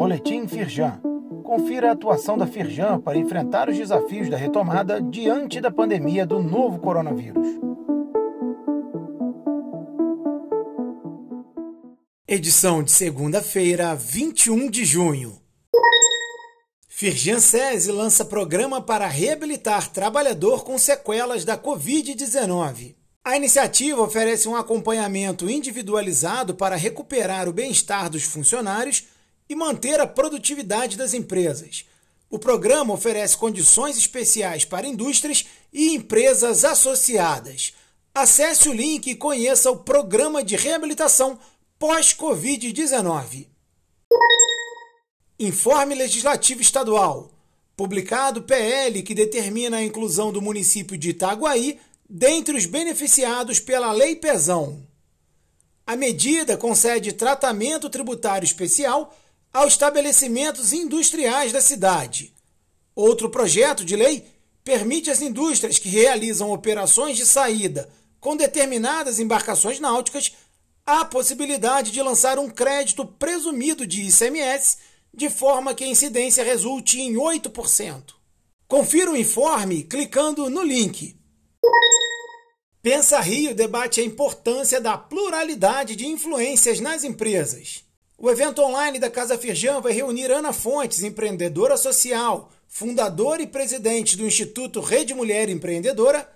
Boletim Firjan. Confira a atuação da Firjan para enfrentar os desafios da retomada diante da pandemia do novo coronavírus. Edição de segunda-feira, 21 de junho. Firjan SESI lança programa para reabilitar trabalhador com sequelas da Covid-19. A iniciativa oferece um acompanhamento individualizado para recuperar o bem-estar dos funcionários e manter a produtividade das empresas. O programa oferece condições especiais para indústrias e empresas associadas. Acesse o link e conheça o programa de reabilitação pós-Covid-19. Informe Legislativo Estadual. Publicado PL que determina a inclusão do município de Itaguaí dentre os beneficiados pela Lei Pezão. A medida concede tratamento tributário especial aos estabelecimentos industriais da cidade. Outro projeto de lei permite às indústrias que realizam operações de saída com determinadas embarcações náuticas a possibilidade de lançar um crédito presumido de ICMS, de forma que a incidência resulte em 8%. Confira o informe clicando no link. Pensa Rio debate a importância da pluralidade de influências nas empresas. O evento online da Casa Firjan vai reunir Ana Fontes, empreendedora social, fundadora e presidente do Instituto Rede Mulher Empreendedora,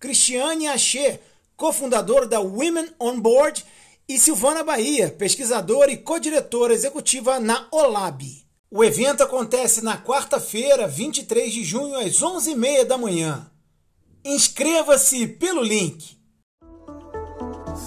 Cristiane Achê, cofundadora da Women on Board e Silvana Bahia, pesquisadora e co-diretora executiva na OLAB. O evento acontece na quarta-feira, 23 de junho, às 11h30 da manhã. Inscreva-se pelo link.